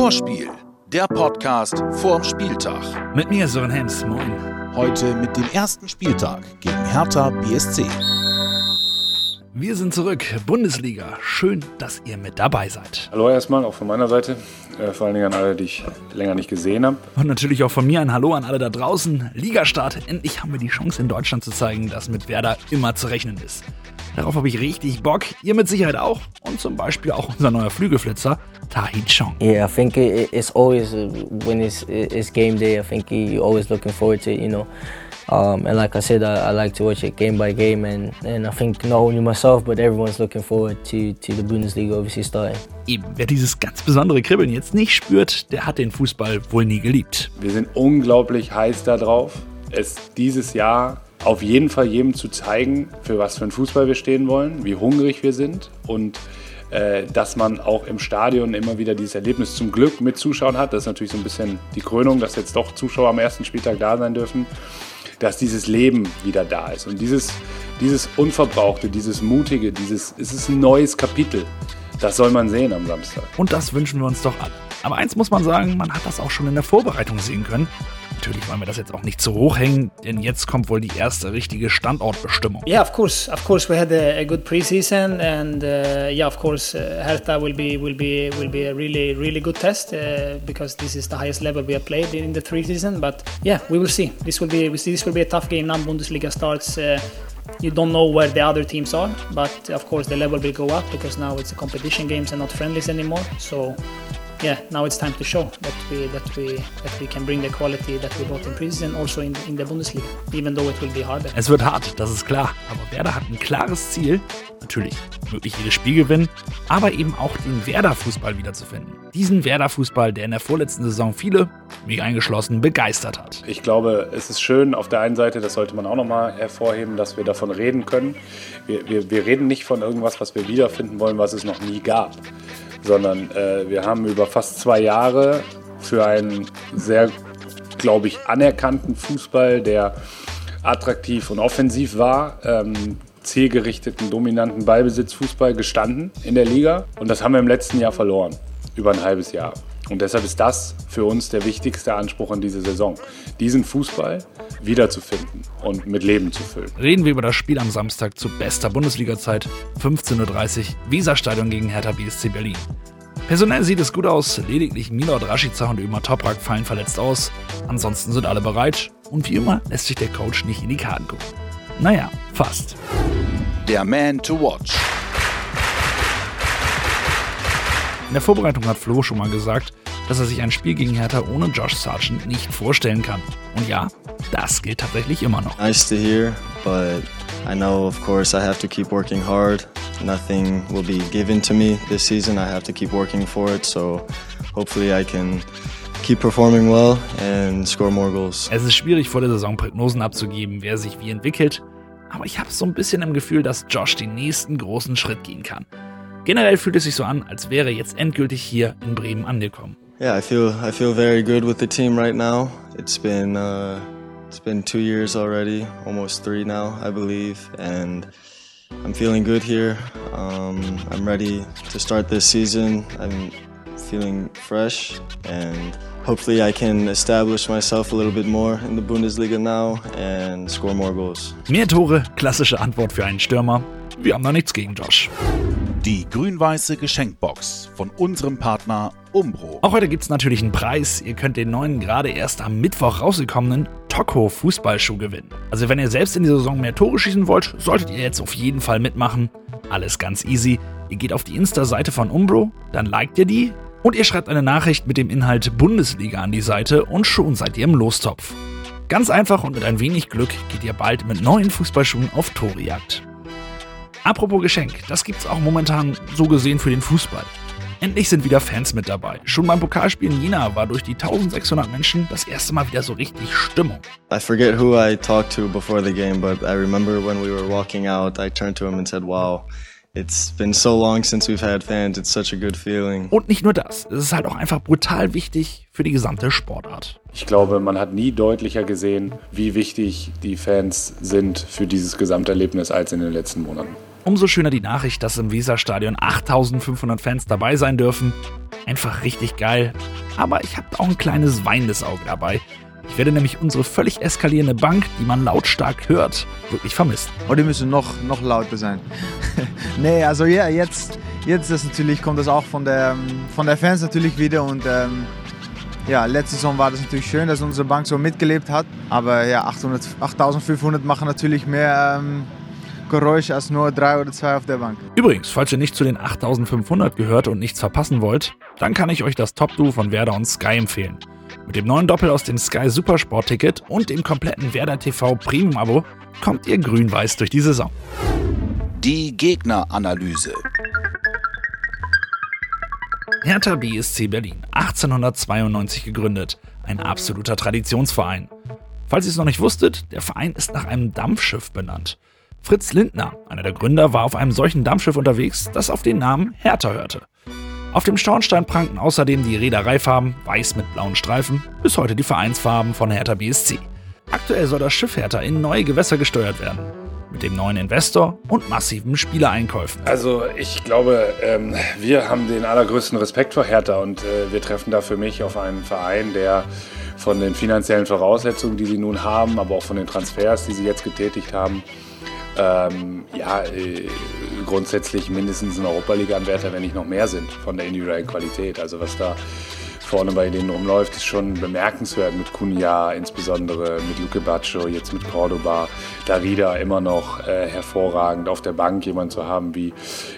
Vorspiel, der Podcast vorm Spieltag. Mit mir Sören Hems, moin. Heute mit dem ersten Spieltag gegen Hertha BSC. Wir sind zurück, Bundesliga. Schön, dass ihr mit dabei seid. Hallo erstmal, auch von meiner Seite. Äh, vor allen Dingen an alle, die ich länger nicht gesehen habe. Und natürlich auch von mir ein Hallo an alle da draußen. Ligastart, endlich haben wir die Chance in Deutschland zu zeigen, dass mit Werder immer zu rechnen ist. Darauf habe ich richtig Bock. Ihr mit Sicherheit auch. Und zum Beispiel auch unser neuer Flügelflitzer, Tahi Chong. Yeah, I think it, it's always uh, when it's it's game day. I think you're always looking forward to it. You know. Um, and like I said, I, I, like to watch it game by game, and, and I think not only myself, but everyone's looking forward to, to the Bundesliga obviously starting. Eben, wer dieses ganz besondere Kribbeln jetzt nicht spürt, der hat den Fußball wohl nie geliebt. Wir sind unglaublich heiß darauf, es dieses Jahr auf jeden Fall jedem zu zeigen, für was für einen Fußball wir stehen wollen, wie hungrig wir sind und äh, dass man auch im Stadion immer wieder dieses Erlebnis zum Glück mit Zuschauern hat. Das ist natürlich so ein bisschen die Krönung, dass jetzt doch Zuschauer am ersten Spieltag da sein dürfen dass dieses Leben wieder da ist. Und dieses, dieses Unverbrauchte, dieses Mutige, dieses, es ist ein neues Kapitel. Das soll man sehen am Samstag. Und das wünschen wir uns doch alle. Aber eins muss man sagen, man hat das auch schon in der Vorbereitung sehen können. Natürlich wollen wir das jetzt auch nicht zu hoch hängen, denn jetzt kommt wohl die erste richtige Standortbestimmung. Yeah, of course, of course, we had a, a good preseason, and uh, yeah, of course, uh, Hertha will be will be will be a really really good test uh, because this is the highest level we have played in the three season. But yeah, we will see. This will be this will be a tough game now. Bundesliga starts. Uh, you don't know where the other teams are, but of course the level will go up because now it's a competition games and not friendlies anymore. So yeah, now it's time to show that we that we that we can bring the quality that we brought in preseason also in, in the Bundesliga, even though it will be harder. Es wird hart, das ist klar. Aber Werder hat ein klares Ziel. Natürlich möglich jedes Spiel gewinnen, aber eben auch den Werder-Fußball wiederzufinden. Diesen Werder-Fußball, der in der vorletzten Saison viele, mich eingeschlossen, begeistert hat. Ich glaube, es ist schön auf der einen Seite, das sollte man auch nochmal hervorheben, dass wir davon reden können. Wir, wir, wir reden nicht von irgendwas, was wir wiederfinden wollen, was es noch nie gab sondern äh, wir haben über fast zwei Jahre für einen sehr, glaube ich, anerkannten Fußball, der attraktiv und offensiv war, ähm, zielgerichteten, dominanten Ballbesitzfußball gestanden in der Liga. Und das haben wir im letzten Jahr verloren, über ein halbes Jahr. Und deshalb ist das für uns der wichtigste Anspruch in dieser Saison, diesen Fußball wiederzufinden und mit Leben zu füllen. Reden wir über das Spiel am Samstag zu bester Bundesliga-Zeit, 15.30 Uhr, Weserstadion gegen Hertha BSC Berlin. Personell sieht es gut aus, lediglich Milord Rashica und Ömer Toprak fallen verletzt aus. Ansonsten sind alle bereit und wie immer lässt sich der Coach nicht in die Karten gucken. Naja, fast. Der Man to Watch. In der Vorbereitung hat Flo schon mal gesagt, dass er sich ein Spiel gegen Hertha ohne Josh Sargent nicht vorstellen kann. Und ja, das gilt tatsächlich immer noch. Nice to hear, but I know of course I have to keep working hard. Nothing will be given to me this season. I have to keep working for it, so hopefully I can keep performing well and score more goals. Es ist schwierig vor der Saison Prognosen abzugeben, wer sich wie entwickelt, aber ich habe so ein bisschen im Gefühl, dass Josh den nächsten großen Schritt gehen kann. Generell fühlt es sich so an, als wäre jetzt endgültig hier in Bremen angekommen. Yeah, I feel I feel very good with the team right now. It's been uh, it's been two years already, almost three now, I believe, and I'm feeling good here. Um, I'm ready to start this season. I'm feeling fresh and hopefully I can establish myself a little bit more in the Bundesliga now and score more goals. Mehr Tore, klassische Antwort für einen Stürmer. Wir haben da nichts gegen Josh. Die grün-weiße Geschenkbox von unserem Partner Umbro. Auch heute gibt es natürlich einen Preis. Ihr könnt den neuen, gerade erst am Mittwoch rausgekommenen Toko Fußballschuh gewinnen. Also wenn ihr selbst in der Saison mehr Tore schießen wollt, solltet ihr jetzt auf jeden Fall mitmachen. Alles ganz easy. Ihr geht auf die Insta-Seite von Umbro, dann liked ihr die und ihr schreibt eine Nachricht mit dem Inhalt Bundesliga an die Seite und schon seid ihr im Lostopf. Ganz einfach und mit ein wenig Glück geht ihr bald mit neuen Fußballschuhen auf Torejagd. Apropos Geschenk, das gibt's auch momentan so gesehen für den Fußball. Endlich sind wieder Fans mit dabei. Schon beim Pokalspiel in Jena war durch die 1600 Menschen das erste Mal wieder so richtig Stimmung. I forget who I talked to before the game, but I remember when we were walking out, I turned to him and said, "Wow, It's been so long since we've had fans. It's such a good feeling. Und nicht nur das, es ist halt auch einfach brutal wichtig für die gesamte Sportart. Ich glaube, man hat nie deutlicher gesehen, wie wichtig die Fans sind für dieses Gesamterlebnis als in den letzten Monaten. Umso schöner die Nachricht, dass im Weserstadion 8500 Fans dabei sein dürfen. Einfach richtig geil. Aber ich habe auch ein kleines weinendes Auge dabei. Ich werde nämlich unsere völlig eskalierende Bank, die man lautstark hört, wirklich vermissen. Oh, die müssen noch, noch lauter sein. nee, also ja, jetzt, jetzt ist natürlich, kommt das auch von der, von der Fans natürlich wieder und ähm, ja, letzte Saison war das natürlich schön, dass unsere Bank so mitgelebt hat. Aber ja, 800, 8500 machen natürlich mehr ähm, Geräusch als nur drei oder zwei auf der Bank. Übrigens, falls ihr nicht zu den 8500 gehört und nichts verpassen wollt, dann kann ich euch das Top-Duo von Werder und Sky empfehlen. Mit dem neuen Doppel aus dem Sky Supersport-Ticket und dem kompletten Werder TV Premium-Abo kommt ihr grün-weiß durch die Saison. Die Gegneranalyse. Hertha BSC Berlin, 1892 gegründet, ein absoluter Traditionsverein. Falls ihr es noch nicht wusstet, der Verein ist nach einem Dampfschiff benannt. Fritz Lindner, einer der Gründer, war auf einem solchen Dampfschiff unterwegs, das auf den Namen Hertha hörte. Auf dem Schornstein prangten außerdem die Reedereifarben, weiß mit blauen Streifen, bis heute die Vereinsfarben von Hertha BSC. Aktuell soll das Schiff Hertha in neue Gewässer gesteuert werden. Mit dem neuen Investor und massiven Spielereinkäufen. Also ich glaube, ähm, wir haben den allergrößten Respekt vor Hertha und äh, wir treffen da für mich auf einen Verein, der von den finanziellen Voraussetzungen, die sie nun haben, aber auch von den Transfers, die sie jetzt getätigt haben, ähm, ja, äh, grundsätzlich mindestens ein Europa-Liga-Anwärter, wenn nicht noch mehr sind von der individuellen Qualität. Also was da vorne bei denen rumläuft, ist schon bemerkenswert mit Cunha, insbesondere mit Luke Baccio, jetzt mit Cordoba, Darida immer noch äh, hervorragend auf der Bank jemand zu haben wie,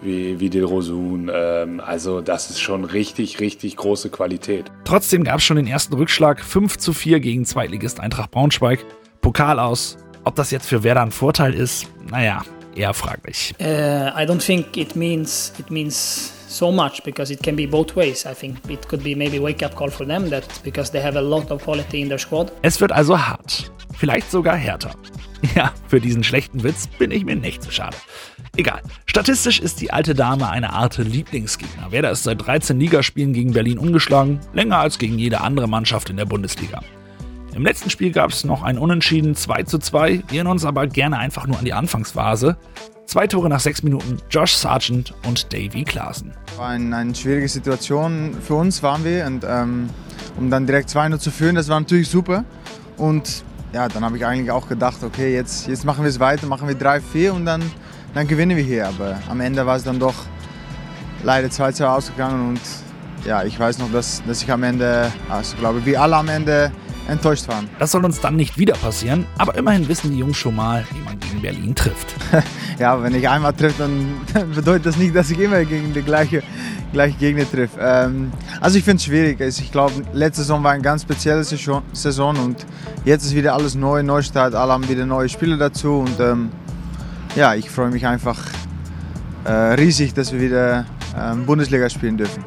wie, wie Del Rosun. Ähm, also das ist schon richtig, richtig große Qualität. Trotzdem gab es schon den ersten Rückschlag 5 zu 4 gegen Zweitligist Eintracht Braunschweig. Pokal aus. Ob das jetzt für Werder ein Vorteil ist, naja, eher fraglich. Uh, I don't think it means it means so much because it can be both ways. I think it could be maybe wake up call for them that because they have a lot of quality in their squad. Es wird also hart. Vielleicht sogar härter. Ja, für diesen schlechten Witz bin ich mir nicht zu schade. Egal. Statistisch ist die alte Dame eine Art Lieblingsgegner. Werder ist seit 13 Ligaspielen gegen Berlin ungeschlagen, länger als gegen jede andere Mannschaft in der Bundesliga. Im letzten Spiel gab es noch ein Unentschieden 2 zu 2. Wir erinnern uns aber gerne einfach nur an die Anfangsphase. Zwei Tore nach sechs Minuten, Josh Sargent und Davy Klaassen. War eine, eine schwierige Situation für uns, waren wir. Und ähm, um dann direkt 2-0 zu führen, das war natürlich super. Und ja, dann habe ich eigentlich auch gedacht, okay, jetzt, jetzt machen wir es weiter, machen wir 3-4 und dann, dann gewinnen wir hier. Aber am Ende war es dann doch leider 2-2 ausgegangen und ja, ich weiß noch, dass, dass ich am Ende, also glaube wie alle am Ende enttäuscht waren. Das soll uns dann nicht wieder passieren, aber immerhin wissen die Jungs schon mal, wie man gegen Berlin trifft. ja, wenn ich einmal treffe, dann, dann bedeutet das nicht, dass ich immer gegen die gleiche, gleiche Gegner treffe. Ähm, also ich finde es schwierig. Also ich glaube, letzte Saison war eine ganz spezielle Saison und jetzt ist wieder alles neu, Neustart. Alle haben wieder neue Spieler dazu und ähm, ja, ich freue mich einfach äh, riesig, dass wir wieder ähm, Bundesliga spielen dürfen.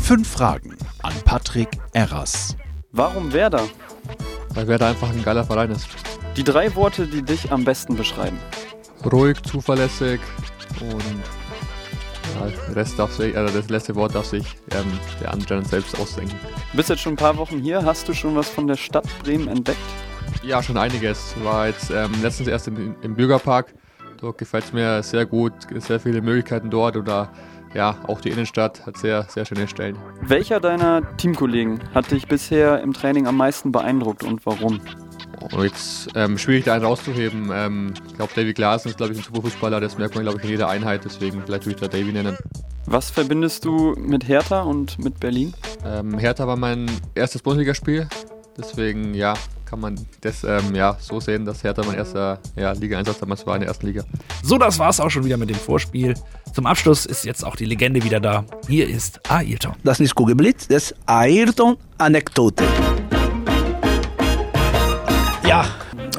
Fünf Fragen an Patrick Erras. Warum Werder? Weil Werder einfach ein geiler Verein ist. Die drei Worte, die dich am besten beschreiben. Ruhig, zuverlässig und ja, Rest darf sich, also das letzte Wort darf sich ähm, der andere selbst ausdenken. Du bist jetzt schon ein paar Wochen hier. Hast du schon was von der Stadt Bremen entdeckt? Ja, schon einiges. War jetzt ähm, letztens erst im, im Bürgerpark. Dort gefällt es mir sehr gut. Sehr viele Möglichkeiten dort oder ja, auch die Innenstadt hat sehr, sehr schöne Stellen. Welcher deiner Teamkollegen hat dich bisher im Training am meisten beeindruckt und warum? Oh, jetzt ähm, schwierig da einen rauszuheben. Ähm, ich glaube, David Klaassen ist, glaube ich, ein super Fußballer. Das merkt man, glaube ich, in jeder Einheit. Deswegen vielleicht würde ich da David nennen. Was verbindest du mit Hertha und mit Berlin? Ähm, Hertha war mein erstes Bundesligaspiel. Deswegen, ja, kann man das ähm, ja, so sehen, dass Hertha mein erster ja, Liga-Einsatz damals war in der ersten Liga. So, das war's auch schon wieder mit dem Vorspiel. Zum Abschluss ist jetzt auch die Legende wieder da. Hier ist Ayrton. Das ist Kugelblitz, das ist Ayrton-Anekdote. Ja,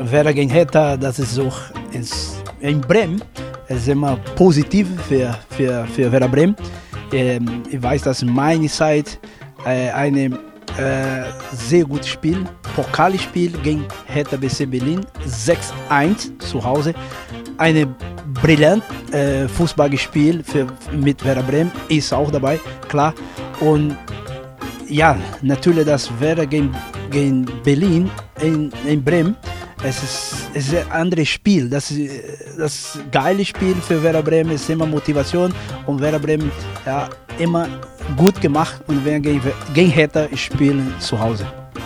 Werder gegen Hertha, das ist so ist in Bremen. Es ist immer positiv für, für, für Werder Bremen. Ähm, ich weiß, dass meine Zeit äh, eine äh, sehr gutes Spiel, Pokalspiel gegen Hertha BC Berlin, 6-1 zu Hause. Eine brillant äh, Fußball gespielt für, mit Werder Bremen, ist auch dabei, klar. Und ja, natürlich das Werder gegen, gegen Berlin in, in Bremen. Es ist, es ist ein anderes Spiel. Das, das geile Spiel für Werder Bremen ist immer Motivation und Werder Bremen ja, immer gut gemacht und werden gegen, gegen Hertha spielen zu Hause.